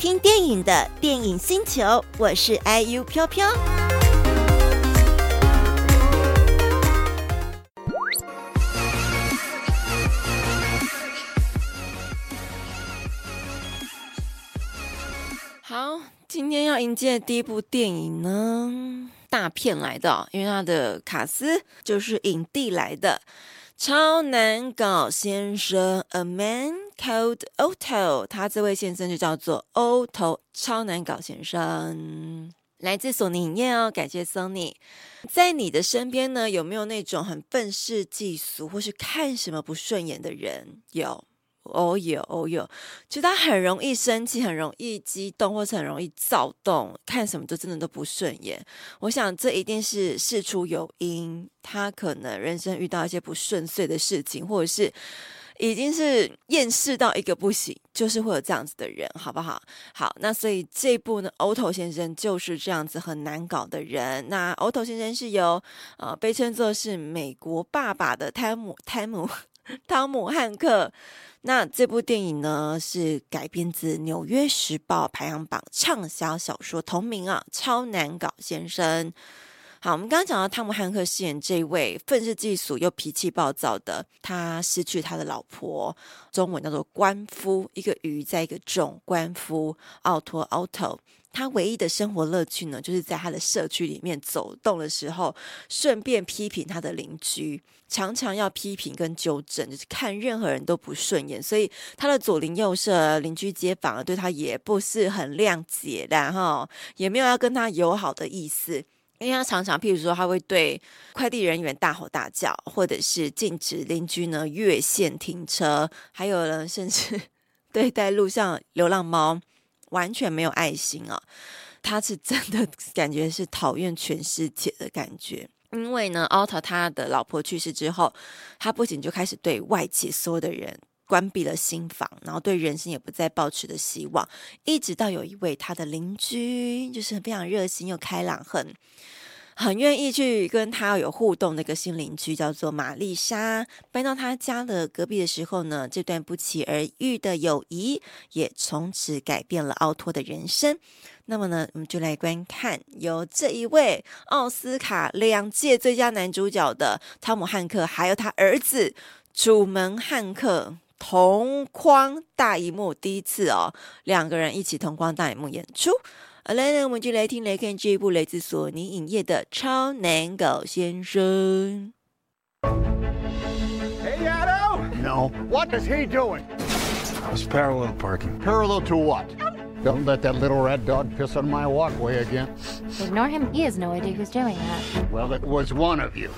听电影的电影星球，我是 IU 飘飘。好，今天要迎接的第一部电影呢，大片来的，因为他的卡司就是影帝来的。超难搞先生，A Man Called Otto，他这位先生就叫做 Otto，超难搞先生，来自索尼影业哦，感谢 Sony。在你的身边呢，有没有那种很愤世嫉俗，或是看什么不顺眼的人？有。哦有哦有，就他很容易生气，很容易激动，或是很容易躁动，看什么都真的都不顺眼。我想这一定是事出有因，他可能人生遇到一些不顺遂的事情，或者是已经是厌世到一个不行，就是会有这样子的人，好不好？好，那所以这部呢，Otto 先生就是这样子很难搞的人。那 Otto 先生是由呃被称作是美国爸爸的汤姆汤姆 汤姆汉克。那这部电影呢，是改编自《纽约时报》排行榜畅销小说同名啊，《超难搞先生》。好，我们刚刚讲到汤姆汉克饰演这位愤世嫉俗又脾气暴躁的，他失去他的老婆，中文叫做官夫，一个鱼在一个重官夫奥托奥托。他唯一的生活乐趣呢，就是在他的社区里面走动的时候，顺便批评他的邻居，常常要批评跟纠正，就是看任何人都不顺眼，所以他的左邻右舍、邻居街坊对他也不是很谅解的哈，也没有要跟他友好的意思，因为他常常，譬如说，他会对快递人员大吼大叫，或者是禁止邻居呢越线停车，还有呢，甚至 对待路上流浪猫。完全没有爱心啊！他是真的感觉是讨厌全世界的感觉，因为呢，奥特他的老婆去世之后，他不仅就开始对外界所有的人关闭了心房，然后对人生也不再抱持的希望，一直到有一位他的邻居，就是非常热心又开朗，很。很愿意去跟他有互动的一个新邻居叫做玛丽莎，搬到他家的隔壁的时候呢，这段不期而遇的友谊也从此改变了奥托的人生。那么呢，我们就来观看由这一位奥斯卡两届最佳男主角的汤姆汉克，还有他儿子楚门汉克同框大荧幕，第一次哦，两个人一起同框大荧幕演出。好来呢，我们就来听来看这一部来自索尼影业的《超难搞先生》。Hey, Otto! No. What is he doing? I was parallel parking. Parallel to what? Don't let that little red dog piss on my walkway again. Ignore him. He has no idea who's doing that. Well, it was one of you.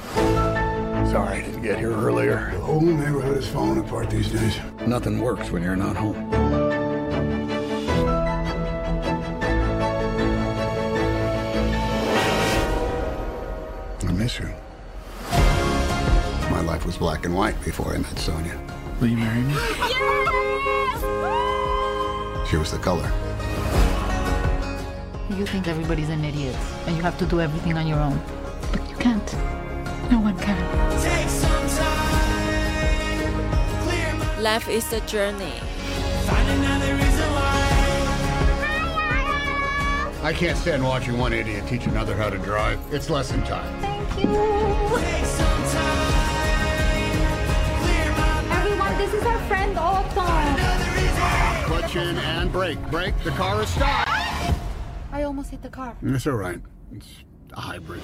Sorry I didn't get here earlier. The whole neighborhood is falling apart these days. Nothing works when you're not home. I miss you. My life was black and white before I met Sonia. Will you marry me? She was the color. You think everybody's an idiot and you have to do everything on your own. But you can't. No one can. Life is a journey. I can't stand watching one idiot teach another how to drive. It's lesson time. Thank you. Everyone, this is our friend Otto. Clutch in and brake. Brake. The car is stopped. I almost hit the car. It's all right. It's a hybrid.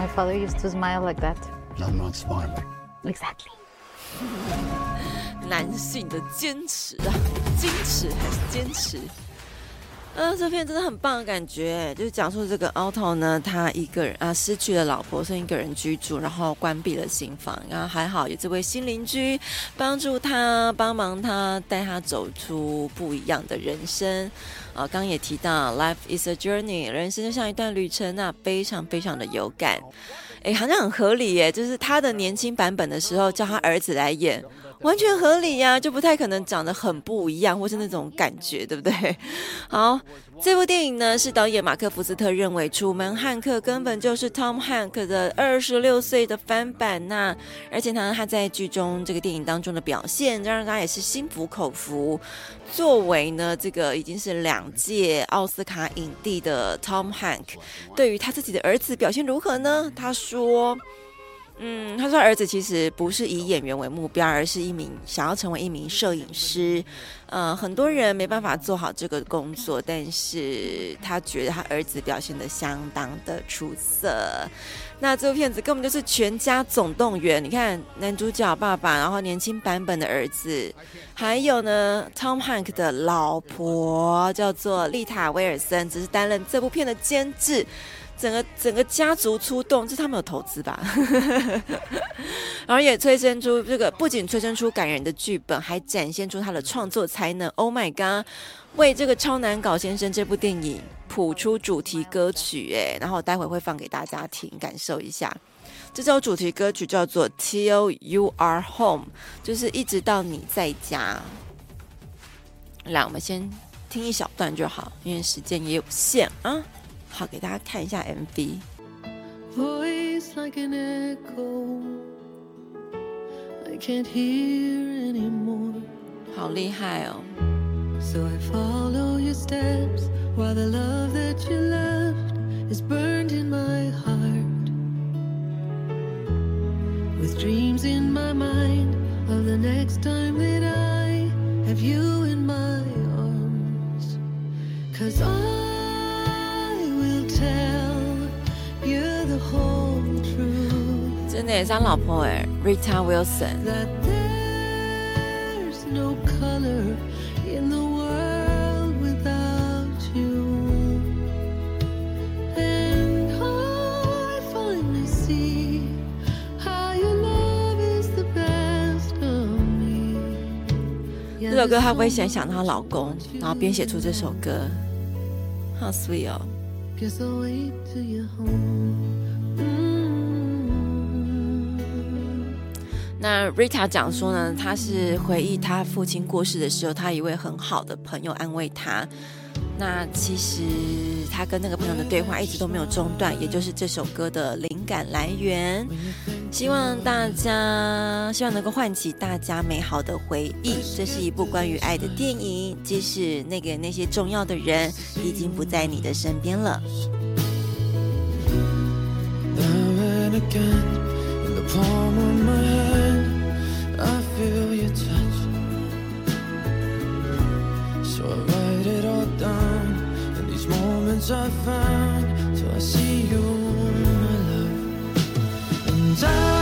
My father used to smile like that. I'm not smiling. Exactly. 男性的坚持啊，坚持还是坚持？呃，这片真的很棒的感觉，就是讲述这个 Otto 呢，他一个人啊失去了老婆，剩一个人居住，然后关闭了新房，然后还好有这位新邻居帮助他，帮忙他，带他走出不一样的人生。刚也提到，Life is a journey，人生就像一段旅程那，非常非常的有感。哎，好像很合理耶，就是他的年轻版本的时候叫他儿子来演。完全合理呀、啊，就不太可能长得很不一样，或是那种感觉，对不对？好，这部电影呢是导演马克·福斯特认为，楚门汉克根本就是 Tom Hanks 的二十六岁的翻版呐、啊，而且呢，他在剧中这个电影当中的表现，让他也是心服口服。作为呢，这个已经是两届奥斯卡影帝的 Tom Hanks，对于他自己的儿子表现如何呢？他说。嗯，他说儿子其实不是以演员为目标，而是一名想要成为一名摄影师。呃，很多人没办法做好这个工作，但是他觉得他儿子表现得相当的出色。那这部片子根本就是全家总动员，你看男主角爸爸，然后年轻版本的儿子，还有呢 Tom Hanks 的老婆叫做丽塔威尔森，只是担任这部片的监制。整个整个家族出动，这他们有投资吧？然后也催生出这个，不仅催生出感人的剧本，还展现出他的创作才能。Oh my god！为这个超难搞先生这部电影谱出主题歌曲，哎，然后待会会放给大家听，感受一下。这首主题歌曲叫做《Till You Are Home》，就是一直到你在家。来，我们先听一小段就好，因为时间也有限啊。好，给大家看一下 MV。好厉害哦！真的也 是他老婆哎，Rita Wilson。这首歌她会想想她老公，然后编写出这首歌，好 sweet 哦。那 Rita 讲说呢，她是回忆她父亲过世的时候，她一位很好的朋友安慰她。那其实她跟那个朋友的对话一直都没有中断，也就是这首歌的灵感来源。希望大家，希望能够唤起大家美好的回忆。这是一部关于爱的电影，即使那个那些重要的人已经不在你的身边了。palm of my hand, I feel your touch. So I write it all down. In these moments I found, so I see you, my love. And I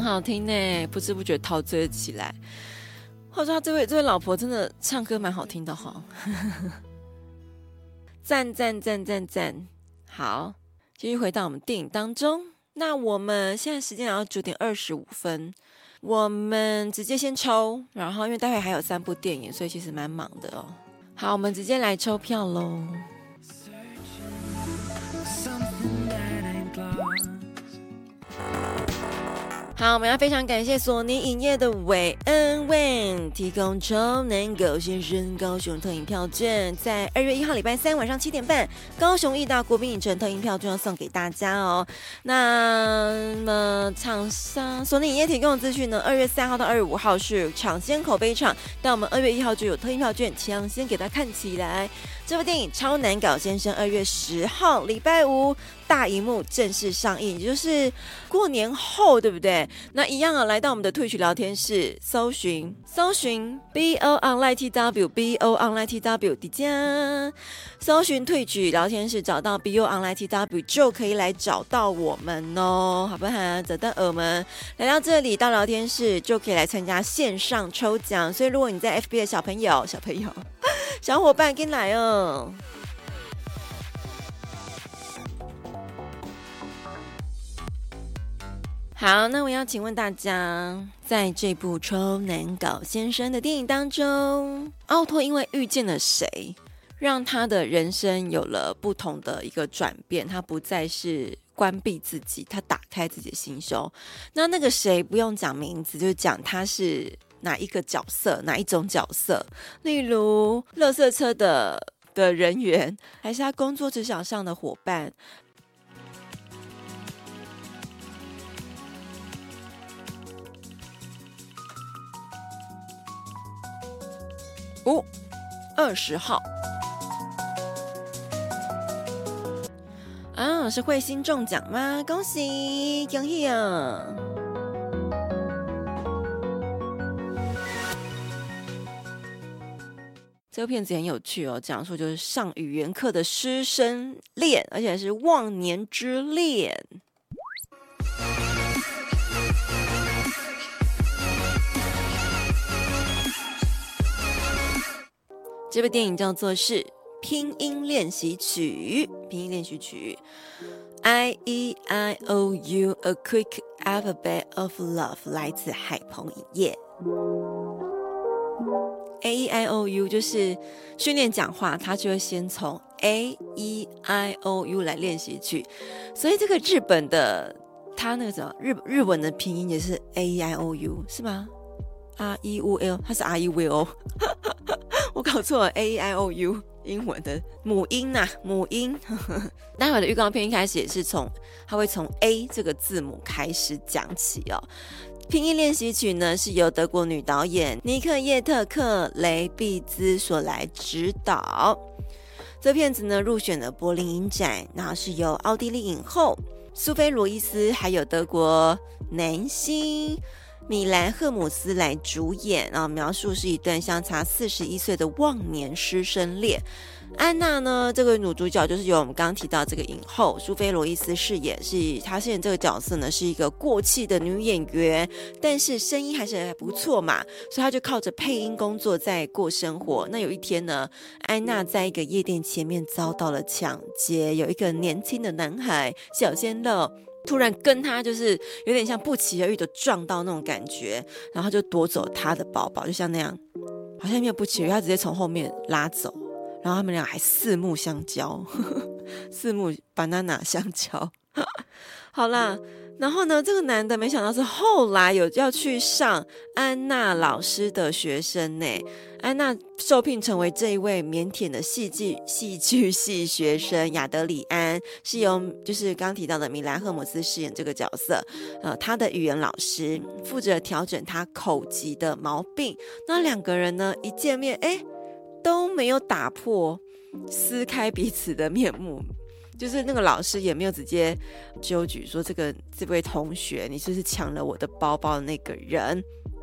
很好听呢，不知不觉陶醉了起来。话说他这位这位老婆真的唱歌蛮好听的哈，赞赞赞赞赞！好，继续回到我们电影当中。那我们现在时间来到九点二十五分，我们直接先抽，然后因为待会还有三部电影，所以其实蛮忙的哦。好，我们直接来抽票喽。好，我们要非常感谢索尼影业的韦恩 Wayne 提供超难搞先生高雄特映票券，在二月一号礼拜三晚上七点半，高雄义大国宾影城特映票券要送给大家哦。那么厂商索尼影业提供的资讯呢？二月三号到二月五号是抢先口碑场，但我们二月一号就有特映票券，抢先给大家看起来。这部电影《超难搞先生》二月十号礼拜五大荧幕正式上映，也就是过年后，对不对？那一样啊，来到我们的 Twitch 聊天室，搜寻搜寻 BO Online TW BO Online TW 底加，搜寻 Twitch 聊天室，找到 BO Online TW 就可以来找到我们哦，好不好？找到我们来到这里到聊天室就可以来参加线上抽奖，所以如果你在 FB 的小朋友，小朋友。小伙伴跟来哦！好，那我要请问大家，在这部超难搞先生的电影当中，奥托因为遇见了谁，让他的人生有了不同的一个转变？他不再是关闭自己，他打开自己的心胸。那那个谁不用讲名字，就讲他是。哪一个角色，哪一种角色？例如，垃圾车的的人员，还是他工作职场上的伙伴？哦，二十号，啊，是彗星中奖吗？恭喜，恭喜啊！这个片子很有趣哦，讲述就是上语言课的师生恋，而且是忘年之恋。这部电影叫做是拼音练习曲，拼音练习曲，I E I O U，A Quick Alphabet of Love，来自海鹏影业。A E I O U 就是训练讲话，他就会先从 A E I O U 来练习去，所以这个日本的他那个什么日日文的拼音也是 A E I O U 是吗？？R E U L 它是 R E V O，我搞错了 A I O U，英文的母音呐、母音。待会的预告片一开始也是从，他会从 A 这个字母开始讲起哦。拼音练习曲呢，是由德国女导演尼克叶特克雷毕兹所来指导。这片子呢入选了柏林影展，然后是由奥地利影后苏菲罗伊斯还有德国男星米兰赫姆斯来主演啊，描述是一段相差四十一岁的忘年师生恋。安娜呢？这个女主角就是由我们刚刚提到这个影后苏菲·罗伊斯饰演，是她饰演这个角色呢，是一个过气的女演员，但是声音还是还不错嘛，所以她就靠着配音工作在过生活。那有一天呢，安娜在一个夜店前面遭到了抢劫，有一个年轻的男孩小鲜肉突然跟他就是有点像不期而遇的撞到那种感觉，然后就夺走他的包包，就像那样，好像没有不期而遇，他直接从后面拉走。然后他们俩还四目相交，呵 呵四目 banana 相交。好啦，然后呢，这个男的没想到是后来有要去上安娜老师的学生呢。安娜受聘成为这一位腼腆的戏剧戏剧系学生亚德里安，是由就是刚提到的米兰赫姆斯饰演这个角色。呃，他的语言老师负责调整他口疾的毛病。那两个人呢，一见面，哎。都没有打破撕开彼此的面目，就是那个老师也没有直接纠举说，这个这位同学，你是不是抢了我的包包的那个人。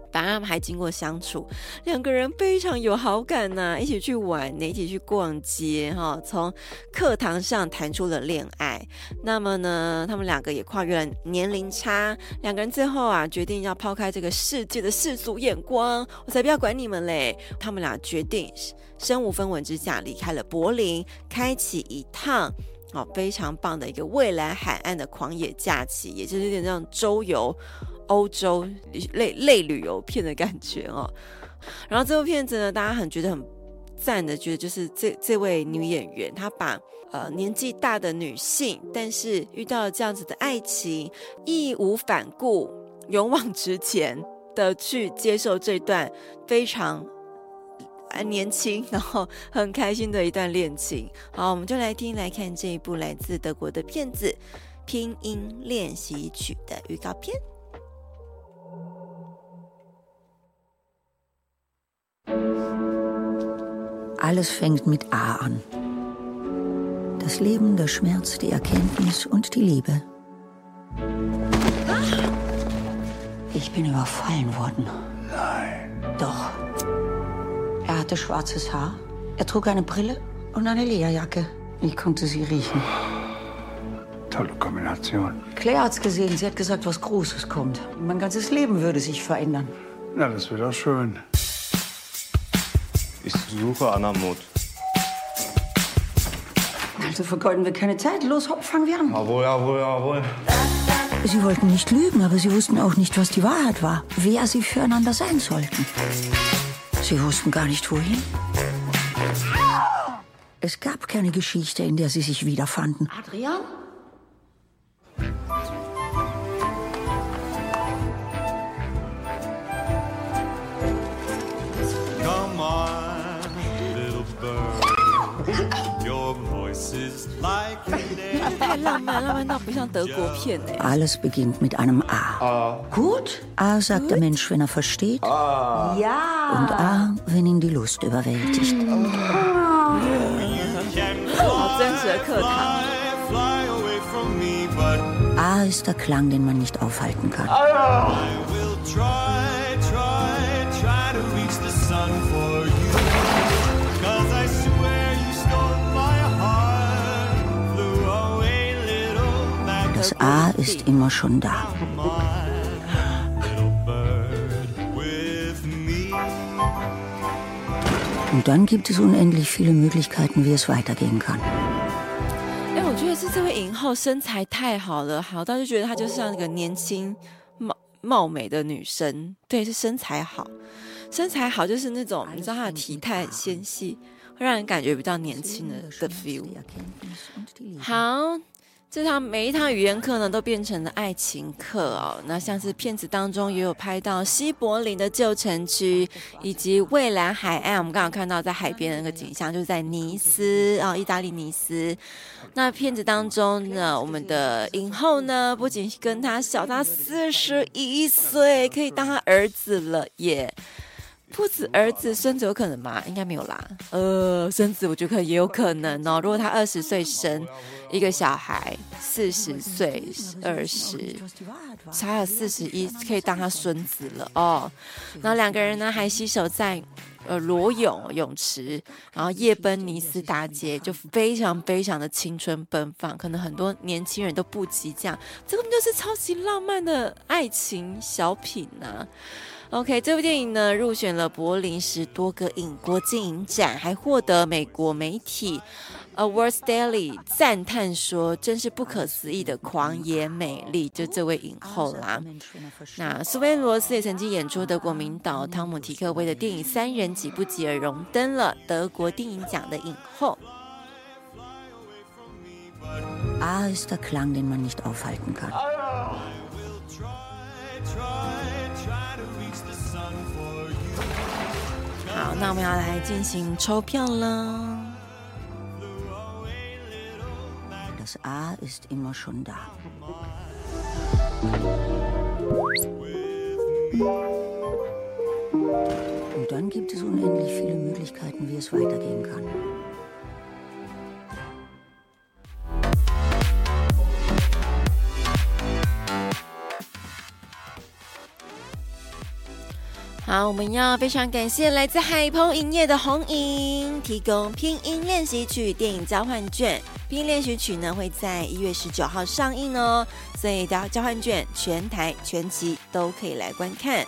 当然，他们还经过相处，两个人非常有好感呐、一起去玩，一起去逛街，哈，从课堂上谈出了恋爱。那么呢，他们两个也跨越了年龄差，两个人最后啊，决定要抛开这个世界的世俗眼光，我才不要管你们嘞。他们俩决定身无分文之下离开了柏林，开启一趟哦非常棒的一个蔚蓝海岸的狂野假期，也就是有点像周游。欧洲类类旅游片的感觉哦，然后这部片子呢，大家很觉得很赞的，觉得就是这这位女演员，她把呃年纪大的女性，但是遇到了这样子的爱情，义无反顾，勇往直前的去接受这段非常年轻，然后很开心的一段恋情。好，我们就来听来看这一部来自德国的片子《拼音练习曲》的预告片。Alles fängt mit A an. Das Leben, der Schmerz, die Erkenntnis und die Liebe. Ich bin überfallen worden. Nein. Doch. Er hatte schwarzes Haar, er trug eine Brille und eine Lederjacke. Ich konnte sie riechen. Tolle Kombination. Claire hat's gesehen, sie hat gesagt, was Großes kommt. Mein ganzes Leben würde sich verändern. Na, das wird auch schön. Ich suche Anna Mut. Also vergeuden wir keine Zeit. Los, hopp, fangen wir an. Jawohl, jawohl, jawohl. Sie wollten nicht lügen, aber sie wussten auch nicht, was die Wahrheit war. Wer sie füreinander sein sollten. Sie wussten gar nicht, wohin. Es gab keine Geschichte, in der sie sich wiederfanden. Adrian? 太浪漫，浪漫到不像德国片哎。 Alles beginnt mit einem A. Gut? A sagt der Mensch, wenn er versteht. Ja. Und A, wenn ihn die Lust überwältigt. 好真实的课堂。 fly, fly away from me, but A ist der Klang, den man nicht aufhalten kann. I Mac. Das A ist immer schon da. Little bird with me. Und dann gibt es unendlich viele Möglichkeiten, wie es weitergehen kann. 哎，我觉得是这位影后身材太好了，好到就觉得她就像那个年轻貌貌美的女生。对，是身材好，身材好就是那种你知道她的体态很纤细，会让人感觉比较年轻的的 feel。好。 这趟每一堂语言课呢，都变成了爱情课哦。那像是片子当中也有拍到西柏林的旧城区，以及蔚蓝海岸。我们刚刚看到在海边的那个景象，就是在尼斯啊、哦，意大利尼斯。那片子当中呢，我们的影后呢，不仅跟他小他四十一岁，可以当他儿子了耶。不止儿子，孙子有可能吗？应该没有啦。呃，孙子我觉得可也有可能哦。如果他二十岁生一个小孩，四十岁二十，才有四十一，可以当他孙子了哦。然后两个人呢还携手在呃裸泳泳池，然后夜奔尼斯大街，就非常非常的青春奔放。可能很多年轻人都不及这样，这个就是超级浪漫的爱情小品呐、OK，这部电影呢入选了柏林十多个影国际影展，还获得美国媒体 Awards Daily 赞叹说：“真是不可思议的狂野美丽。”就这位影后啦。那苏菲罗斯也曾经演出德国名导汤姆提克威的电影《三人几不挤》，而荣登了德国电影奖的影后。A ist der Klang, den man nicht aufhalten kann. 好，那我们要来进行抽票了。 Das A ist immer schon da. Und dann gibt es unendlich viele Möglichkeiten, wie es weitergehen kann. 好，我们要非常感谢来自海鹏影业的红影提供拼音练习曲电影交换卷。拼音练习曲呢会在一月十九号上映哦，所以的交换卷全台全集都可以来观看。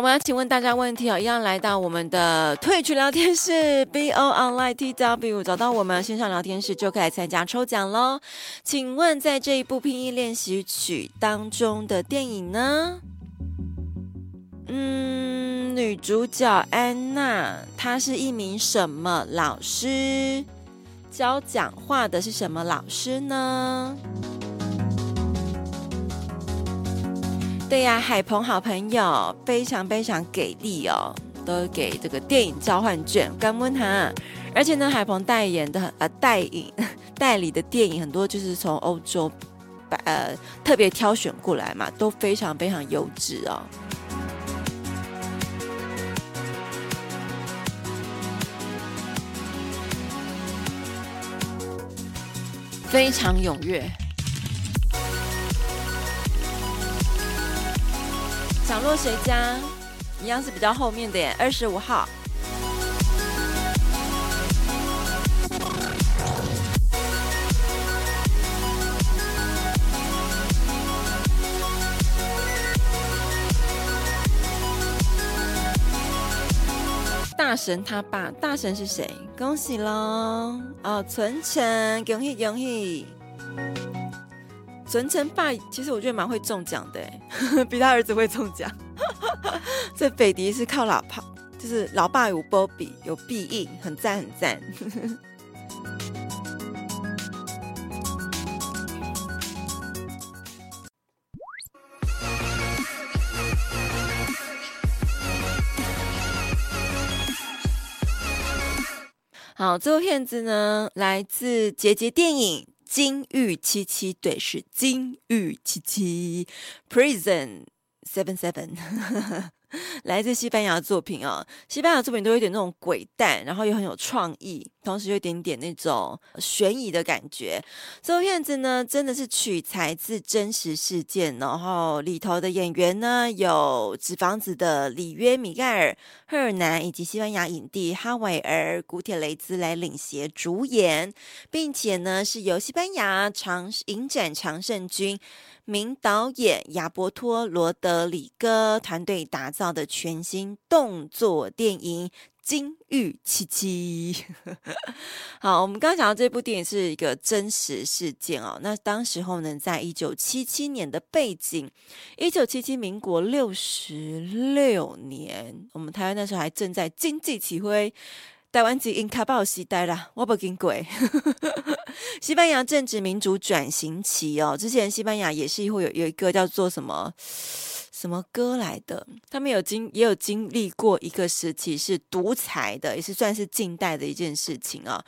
好，好，我要请问大家问题哦，一样来到我们的退群聊天室 B O Online T W，找到我们线上聊天室就可以参加抽奖喽。请问在这一部拼音练习曲当中的电影呢？嗯，女主角安娜，她是一名什么老师？教讲话的是什么老师呢？对呀，海鹏好朋友非常非常给力哦，都给这个电影交换券，感恩他。而且呢，海鹏代言的呃代影 代理的电影很多，就是从欧洲呃特别挑选过来嘛，都非常非常优质哦，非常踊跃。想落谁家？一样是比较后面的耶，二十五号。大神他爸，大神是谁？恭喜喽！哦，存成，恭喜恭喜！存成爸，其实我觉得蛮会中奖的，比他儿子会中奖。这北迪是靠老爸，就是老爸有波比，有必应，很赞很赞。好，这部片子呢，来自捷捷电影。金玉七七，对，是金玉七七，Prison Seven Seven。来自西班牙作品啊、西班牙作品都有点那种鬼诞，然后又很有创意，同时有一点点那种悬疑的感觉。这部片子呢，真的是取材自真实事件，然后里头的演员呢，有纸房子的里约米盖尔·赫尔南以及西班牙影帝哈维尔·古铁雷兹来领衔主演，并且呢，是由西班牙长影展常胜军。名导演亚伯托·罗德里戈团队打造的全新动作电影《金玉七七》。好，我们刚刚讲到这部电影是一个真实事件哦。那当时候呢，在一九七七年的背景，一九七七民国六十六年，我们台湾那时候还正在经济起飞。台湾籍因卡报时代啦，我不经过。西班牙政治民主转型期哦，之前西班牙也是会有有一个叫做什么？什么歌来的？他们有经也有经历过一个时期是独裁的，也是算是近代的一件事情啊。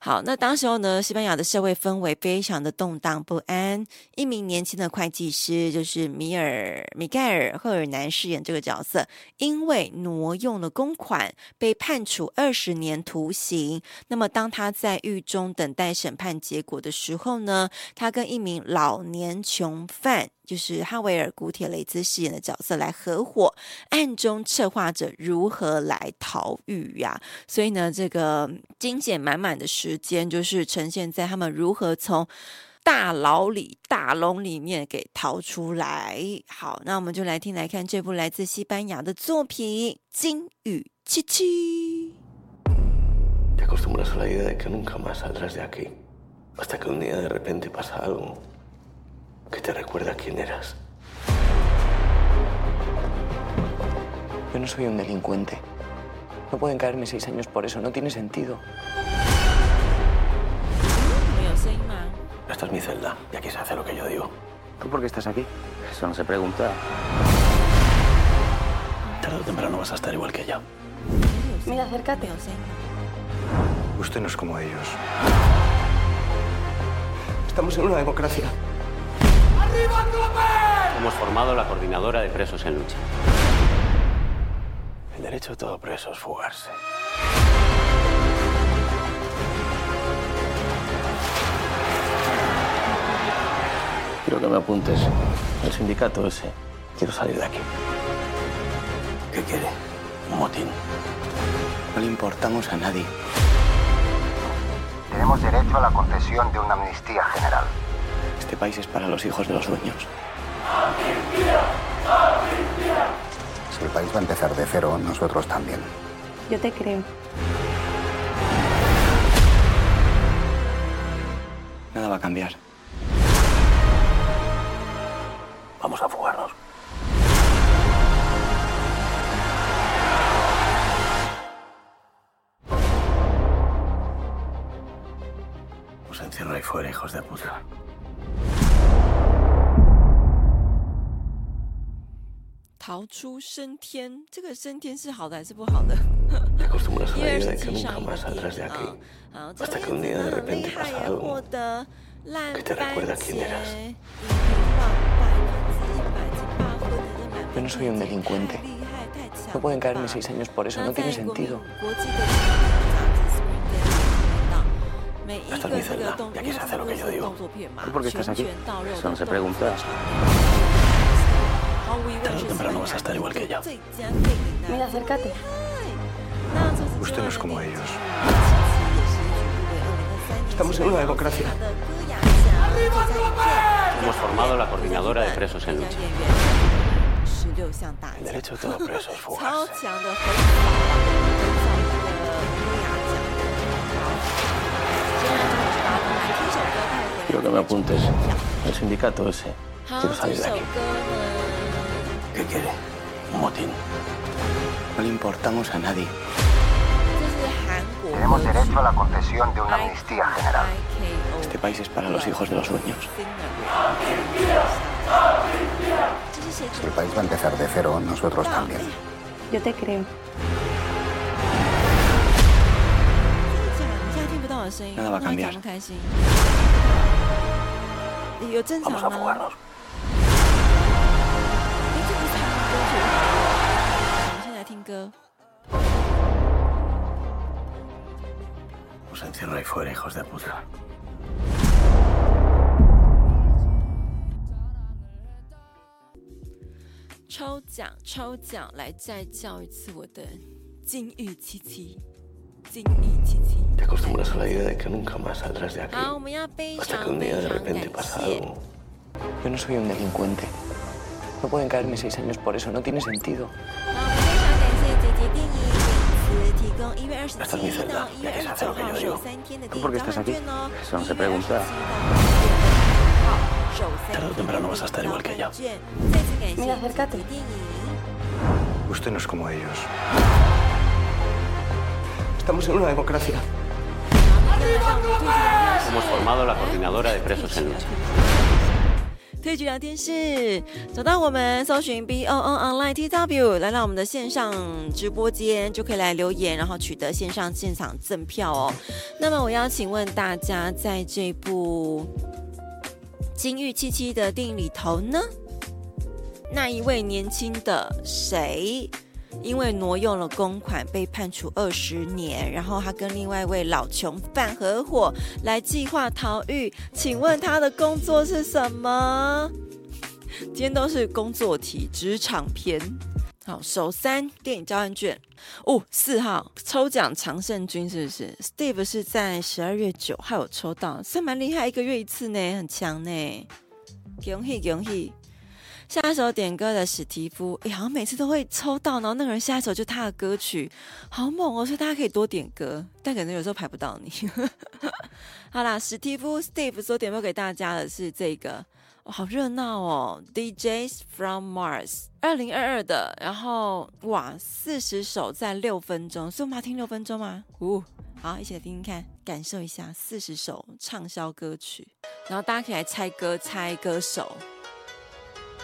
好，那当时候呢，西班牙的社会氛围非常的动荡不安。一名年轻的会计师，就是米尔米盖尔赫尔南饰演这个角色，因为挪用了公款，被判处二十年徒刑。那么当他在狱中等待审判结果的时候呢，他跟一名老年囚犯。就是哈维尔·古铁雷兹饰演的角色来合伙，暗中策划着如何来逃狱呀。所以呢，这个惊险满满的时间就是呈现在他们如何从大牢里大笼里面给逃出来。好，那我们就来听来看这部来自西班牙的作品《金玉七七》。que te recuerda quién eras. Yo no soy un delincuente. No pueden caerme seis años por eso, no tiene sentido. Esta es mi celda y aquí se hace lo que yo digo. ¿Tú por qué estás aquí? Eso no se pregunta. Tarde o temprano vas a estar igual que ella. Mira, acércate. Usted no es como ellos. Estamos en una democracia. Hemos formado la coordinadora de presos en lucha. El derecho de todo preso es fugarse. Quiero que me apuntes. El sindicato ese. Quiero salir de aquí. ¿Qué quiere? Un motín. No le importamos a nadie. Tenemos derecho a la concesión de una amnistía general. Este país es para los hijos de los dueños. Si el país va a empezar de cero, nosotros también. Yo te creo. Nada va a cambiar. Vamos a fugarnos. Os encierro ahí fuera, hijos de puta. 逃出升天，这个升天是好的还是不好的？Te acostumbras a 一 la 二 idea 十 de que 七 nunca 上一 más 个 saldrás de 点 aquí. 啊，然后这 hasta 个 que un 片 día 子 de 很 repente 厉害 pasa 呀，algo 获得烂 que te 番 recuerda quién 茄 eras 影评榜百分之一百几八，获得的满 Yo no soy un 分 delincuente. 太厉害太强 No pueden caerme 了 seis años por eso, 那 no 在 tiene 国民 sentido. 国际的杂志 Screen Daily 看到，每一 Hasta 个 mi 这个 celda, 动，ya 因 que 为 se 它 hace lo 都 que yo 是 digo. 动作片嘛 ¿Tú por qué 拳 estás aquí? 拳到肉 Eso 的 no se 动 pregunta. Tarde o temprano vas a estar igual que ella. Mira, acércate. Usted no es como ellos. Estamos en una democracia. Hemos formado la coordinadora de presos en lucha. El derecho de todo preso es fugarse. Quiero que me apuntes. El sindicato ese. Quiero salir de aquí. 歌呢，¿Qué quiere? Un motín. No le importamos a nadie. 这是韩国 Tenemos 歌曲 derecho a la concesión de una amnistía general. IKO Este país es para los hijos de los dueños. 这是谁 Si el país va a empezar de cero, nosotros también. Yo te creo. 真的假的？你现在听不到我的声音，Nada va a 那讲 cambiar. 得开心。有正常 Vamos a 吗？fugarnos. 我们先来听歌。 Os encierro ahí fuera, hijos de puta. 抽奖，抽奖，来再叫一次我的金玉七七，金玉七七。 Te acostumbras a la idea de que nunca más saldrás de aquí. 好，我们要非 Hasta que 常 un 非 día de 常 repente 感 pasa 谢 algo. Yo no soy un delincuente. No pueden caerme seis años por eso, no tiene sentido. 好， Esta es mi 七 celda, 到一月 ya 二 que 十 se hace 九 lo que 号 yo 首 digo. 三天的 ¿Tú 电 por 影 qué 交 estás 换 aquí? 券哦。Eso no se 1月 pregunta. 27到首三 Tarde o 天的 temprano 电 vas a estar 影 igual que 交 yo. 换券，再次感谢 Mira, 姐 acércate. 姐电影。Usted no es como ellos. Estamos en una democracia. 好，那又来到我们退局聊天室 Hemos formado la coordinadora de presos en lucha. 退局聊天室，找到我们，搜寻 B O o Online T W，来到我们的线上直播间，就可以来留言，然后取得线上现场赠票哦。那么我要请问大家，在这部《金玉七七》的电影里头呢，那一位年轻的谁？因为挪用了公款被判处二十年，然后他跟另外一位老囚犯合伙来计划逃狱。请问他的工作是什么？今天都是工作题，职场篇。好，首三电影交换券哦，四号抽奖常胜军是不是？Steve 是在十二月九号有抽到，算蛮厉害，一个月一次呢，很强呢。恭喜恭喜！下一首点歌的史蒂夫，哎，好像每次都会抽到，然后那个人下一首就他的歌曲，好猛哦！所以大家可以多点歌，但可能有时候排不到你。好啦，史蒂夫 Steve 所点播给大家的是这个，哦、好热闹哦！DJs from Mars，二零二二的，然后哇，四十首在六分钟，所以我们要听六分钟吗？呜、好，一起来听听看，感受一下四十首畅销歌曲，然后大家可以来猜歌，猜歌手。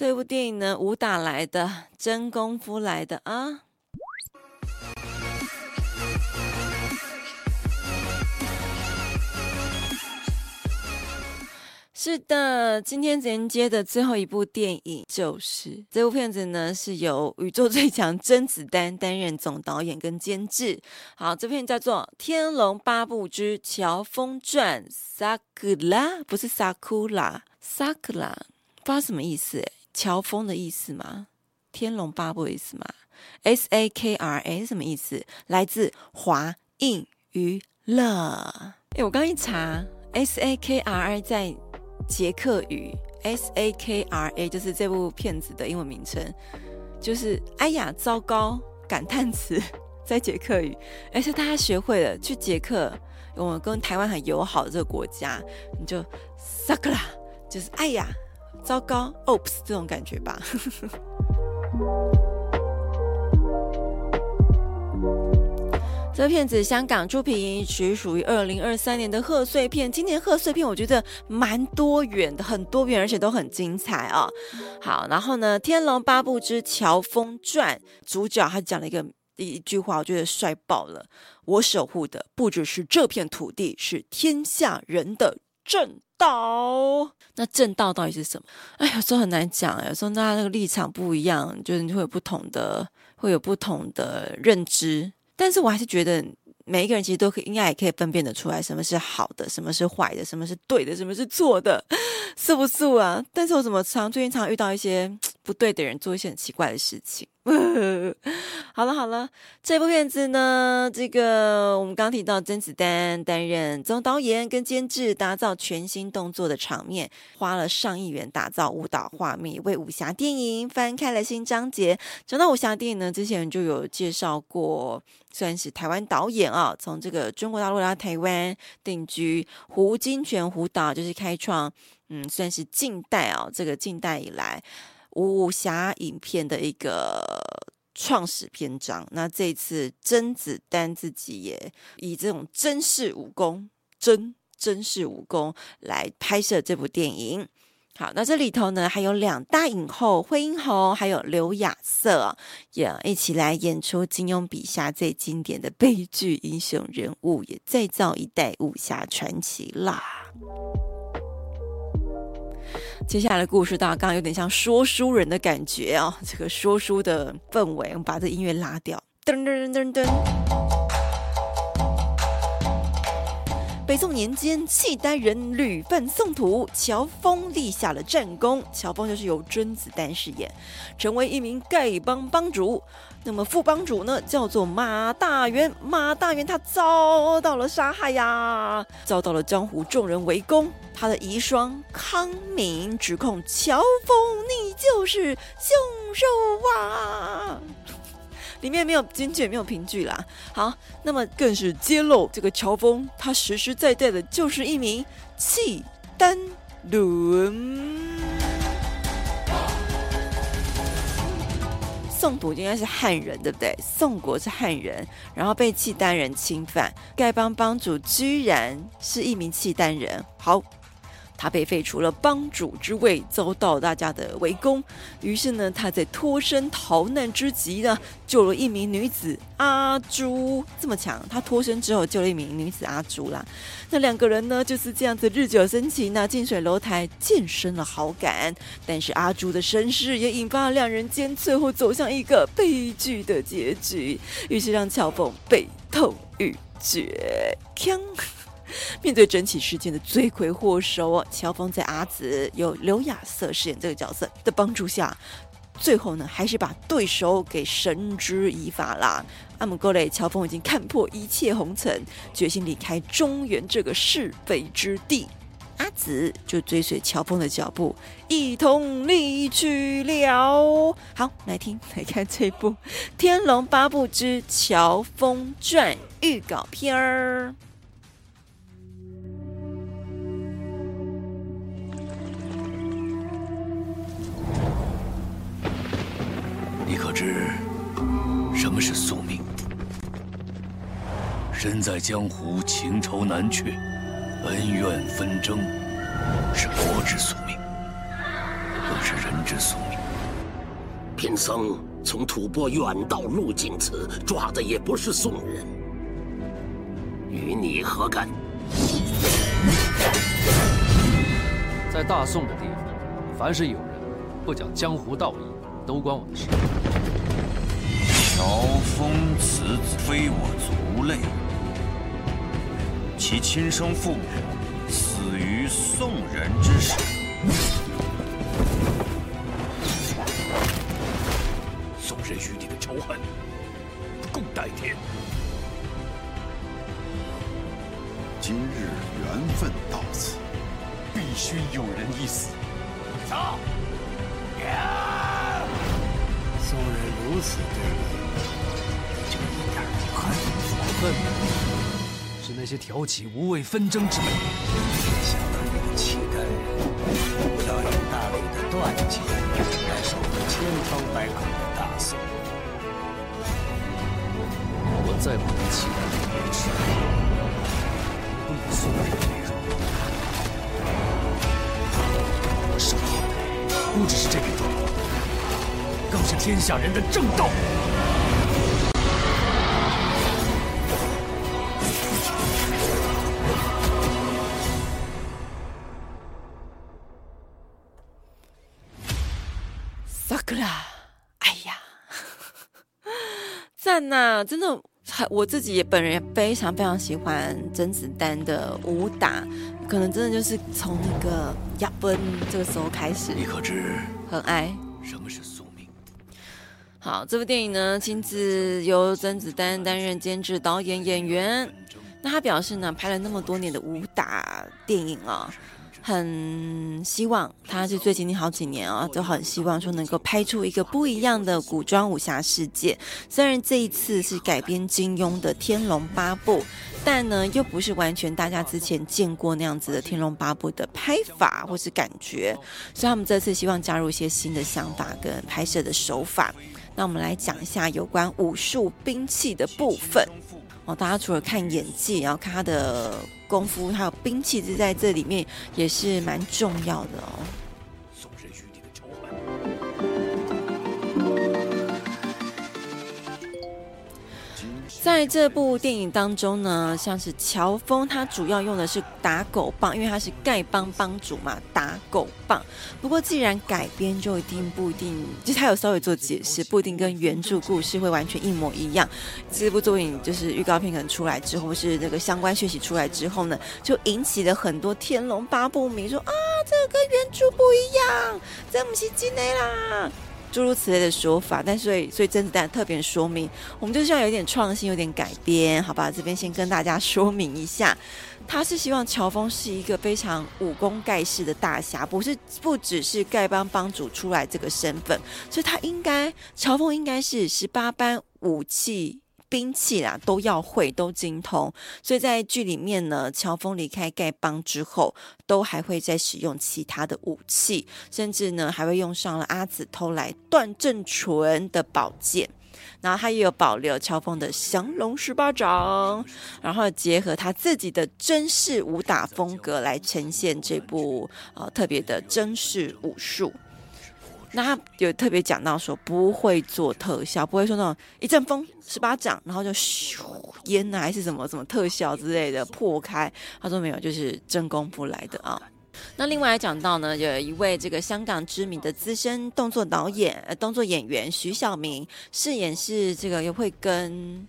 这部电影呢，武打来的，真功夫来的啊。是的，今天连接的最后一部电影就是这部片子呢，是由宇宙最强甄子丹担任总导演跟监制。好，这片叫做《天龙八部之乔峰传》，Sakura 不是 Sakura，Sakura 不知道什么意思？乔峰的意思吗？天龙八部的意思吗？S A K R A 什么意思？来自华映娱乐。哎，我刚一查，S A K R A 在。捷克语 S A K R A 就是这部片子的英文名称，就是“哎呀，糟糕”感叹词，在捷克语。而且大家学会了，去捷克，我们跟台湾很友好的这个国家，你就 “sakura”，就是“哎呀，糟糕 ”，“oops” 这种感觉吧。这片子香港出品，属于属于二零二三年的贺岁片。今年贺岁片我觉得蛮多元的，很多元，而且都很精彩啊、好，然后呢，《天龙八部之乔峰传》主角他讲了一个一句话，我觉得帅爆了。我守护的不只是这片土地，是天下人的正道。那正道到底是什么？哎，有时候很难讲，有时候大家那个立场不一样，就是你会有不同的，会有不同的认知。但是我还是觉得每一个人其实都可以，应该也可以分辨得出来，什么是好的，什么是坏的，什么是对的，什么是错的，是不是啊？但是我怎么常最近常遇到一些不对的人，做一些很奇怪的事情。好了好了，这部片子呢，这个我们刚提到甄子丹担任总导演跟监制，打造全新动作的场面，花了上亿元打造武打画面，为武侠电影翻开了新章节。讲到武侠电影呢，之前就有介绍过，算是台湾导演啊，从这个中国大陆来到台湾定居，胡金銓胡导就是开创，嗯，算是近代啊，这个近代以来。武侠影片的一个创始篇章。那这次甄子丹自己也以这种真式武功、真真式武功来拍摄这部电影。好，那这里头呢还有两大影后惠英红还有刘雅瑟也一起来演出金庸笔下最经典的悲剧英雄人物，也再造一代武侠传奇啦。接下来的故事，大纲有点像说书人的感觉啊，这个说书的氛围，我们把这音乐拉掉，噔噔噔噔噔。北宋年间，契丹人屡犯宋土，乔峰立下了战功。乔峰就是由甄子丹饰演，成为一名丐帮帮主。那么副帮主呢，叫做马大元。马大元他遭到了杀害呀，遭到了江湖众人围攻。他的遗孀康敏指控乔峰，你就是凶手啊！里面没有金句，没有评剧啦。好，那么更是揭露这个乔峰，他实实在在的就是一名契丹人。宋土应该是汉人，对不对？宋国是汉人，然后被契丹人侵犯，丐帮帮主居然是一名契丹人。好。他被废除了帮主之位，遭到大家的围攻。于是呢，他在脱身逃难之际呢，救了一名女子阿朱。这么强，他脱身之后救了一名女子阿朱啦。那两个人呢，就是这样子日久生情，那近水楼台渐生了好感。但是阿朱的身世也引发了两人间最后走向一个悲剧的结局，于是让乔峰悲痛欲绝。面对整起事件的罪魁祸首，乔峰在阿紫由刘亚瑟饰演这个角色的帮助下，最后呢，还是把对手给绳之以法啦。阿姆哥雷，乔峰已经看破一切红尘，决心离开中原这个是非之地。阿紫就追随乔峰的脚步，一同离去了。好，来听来看这部《天龙八部之乔峰传》预告片儿。你可知什么是宿命？身在江湖，情仇难却，恩怨纷争，是国之宿命，更是人之宿命。贫僧从吐蕃远道入京此，抓的也不是宋人，与你何干？在大宋的地方，凡是有人不讲江湖道义，都关我的事。乔峰此子非我族类，其亲生父母死于宋人之手。宋人与你的仇恨不共戴天。今日缘分到此，必须有人一死。走！如此对你。就一点不恨，我恨的是那些挑起无谓纷争之辈。想到你的契丹人，要有大理的断剑，来守护千疮百孔的大宋。我再不能契丹人维持，不以宋人为荣。我守候的不只是这片土地，更是天下人的正道。萨克拉哎呀，赞呐、啊！真的，我自己也本人也非常非常喜欢甄子丹的武打，可能真的就是从那个亚奔这个时候开始。你可知很爱什么是？好，这部电影呢，亲自由甄子丹担任监制、导演、演员。那他表示呢，拍了那么多年的武打电影啊。很希望，他是最近好几年啊，就很希望说能够拍出一个不一样的古装武侠世界。虽然这一次是改编金庸的《天龙八部》，但呢又不是完全大家之前见过那样子的《天龙八部》的拍法或是感觉，所以他们这次希望加入一些新的想法跟拍摄的手法。那我们来讲一下有关武术兵器的部分哦。大家除了看演技，然后看他的。功夫还有兵器，是在这里面也是蛮重要的哦。在这部电影当中呢，像是乔峰，他主要用的是打狗棒，因为他是丐帮帮主嘛，打狗棒。不过既然改编，就一定不一定，就他有稍微做解释，不一定跟原著故事会完全一模一样。这部作品就是预告片可能出来之后，是那个相关讯息出来之后呢，就引起了很多《天龙八部》迷说啊，这个跟原著不一样，这不是真的啦。诸如此类的说法，但所以所以甄子丹特别说明，我们就是要有点创新，有点改编，好吧？这边先跟大家说明一下，他是希望乔峰是一个非常武功盖世的大侠，不是不只是丐帮帮主出来这个身份，所以他应该乔峰应该是十八般武器。兵器啦都要会，都精通，所以在剧里面呢，乔峰离开丐帮之后，都还会再使用其他的武器，甚至呢还会用上了阿紫偷来段正淳的宝剑，然后他也有保留乔峰的降龙十八掌，然后结合他自己的真式武打风格来呈现这部呃特别的真式武术。那他有特别讲到说不会做特效，不会说那种一阵风十八掌，然后就咻烟啊，还是什么什么特效之类的破开。他说没有，就是真功夫来的啊。那另外来讲到呢，有一位这个香港知名的资深动作导演、呃动作演员徐晓明饰演是这个又会跟。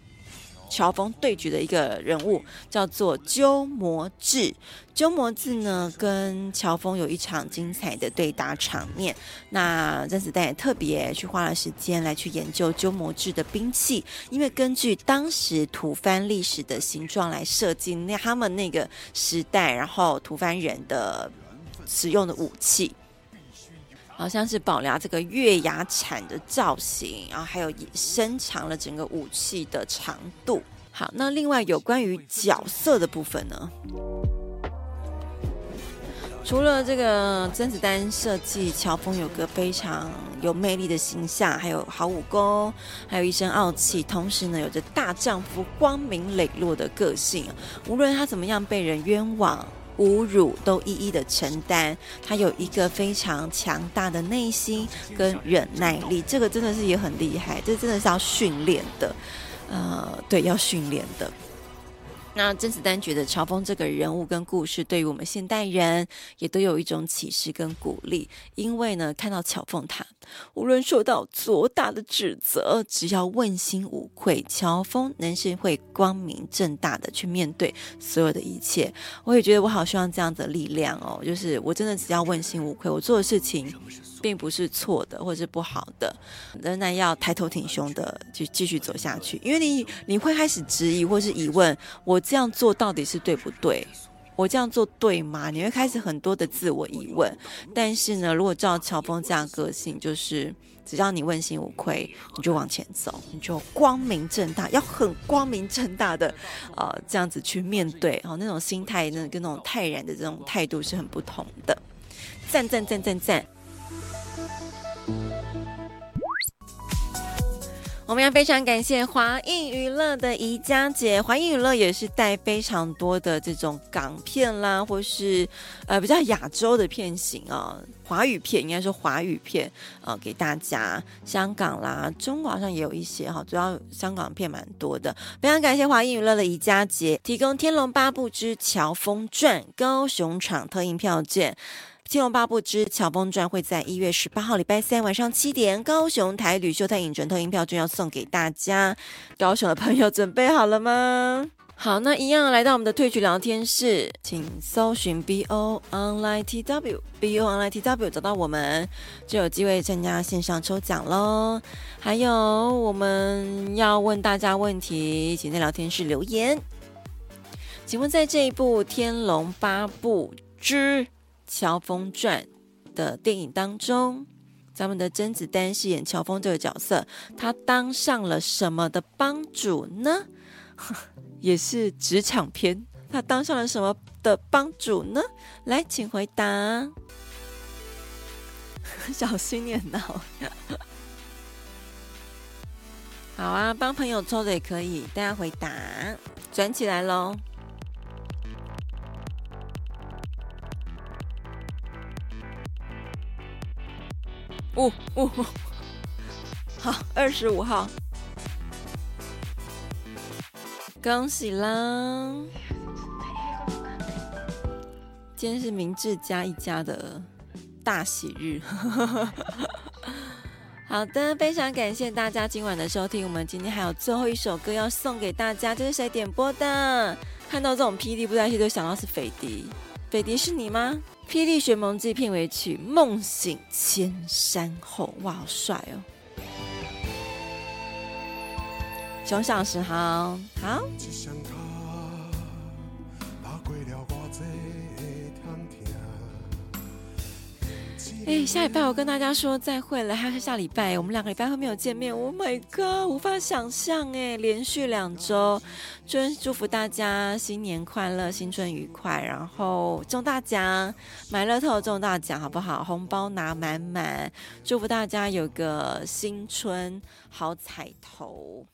乔峰对决的一个人物叫做鸠摩智，鸠摩智呢跟乔峰有一场精彩的对打场面。那甄子丹也特别去花了时间来去研究鸠摩智的兵器，因为根据当时吐蕃历史的形状来设计那他们那个时代，然后吐蕃人的使用的武器。好像是保留这个月牙铲的造型，然后还有伸长了整个武器的长度。好，那另外有关于角色的部分呢？除了这个甄子丹设计乔峰有个非常有魅力的形象，还有好武功，还有一身傲气，同时呢有着大丈夫光明磊落的个性。无论他怎么样被人冤枉。侮辱都一一的承担。他有一个非常强大的内心跟忍耐力，这个真的是也很厉害，这真的是要训练的。呃，对，要训练的。那甄子丹觉得乔峰这个人物跟故事，对于我们现代人也都有一种启示跟鼓励。因为呢，看到乔峰他无论受到多大的指责，只要问心无愧，乔峰能是会光明正大的去面对所有的一切。我也觉得我好希望这样的力量哦，就是我真的只要问心无愧，我做的事情并不是错的或者是不好的，仍然要抬头挺胸的去继续走下去。因为你你会开始质疑或是疑问我。这样做到底是对不对？我这样做对吗？你会开始很多的自我疑问。但是呢，如果照乔峰这样个性，就是只要你问心无愧，你就往前走，你就光明正大，要很光明正大的，呃，这样子去面对，哦，那种心态，那跟那种泰然的这种态度是很不同的。赞赞赞赞赞！我们要非常感谢华映娱乐的宜家姐，华映娱乐也是带非常多的这种港片啦，或是呃比较亚洲的片型啊、哦，华语片应该说华语片啊、呃，给大家。香港啦，中国好像也有一些哈，主要香港片蛮多的。非常感谢华映娱乐的宜家姐提供《天龙八部之乔峰传》高雄场特映票券。《天龙八部之乔峰传》会在一月十八号礼拜三晚上七点，高雄台旅秀泰影城投映票券要送给大家。高雄的朋友准备好了吗？好，那一样来到我们的 Twitch 聊天室，请搜寻 BO Online TW，BO Online TW 找到我们就有机会参加线上抽奖喽。还有我们要问大家问题，请在聊天室留言。请问在这一部《天龙八部之》乔峰传的电影当中，咱们的甄子丹饰演乔峰这个角色，他当上了什么的帮主呢？也是职场片，他当上了什么的帮主呢？来，请回答。小心点闹。好啊，帮朋友抽的也可以，大家回答，转起来喽。呜呜呜，好，二十五号，恭喜啦！今天是明志家一家的大喜日。好的，非常感谢大家今晚的收听。我们今天还有最后一首歌要送给大家，这是谁点播的？看到这种霹雳布袋戏，都想到是斐迪。斐迪是你吗？《霹雳学盟记》片尾曲《梦醒千山后》，哇，好帅哦！熊小石好，好。哎，下礼拜我跟大家说再会了，还是下礼拜，我们两个礼拜会没有见面。Oh my god，无法想象哎，连续两周，祝祝福大家新年快乐，新春愉快，然后中大奖，买乐透中大奖，好不好？红包拿满满，祝福大家有个新春好彩头。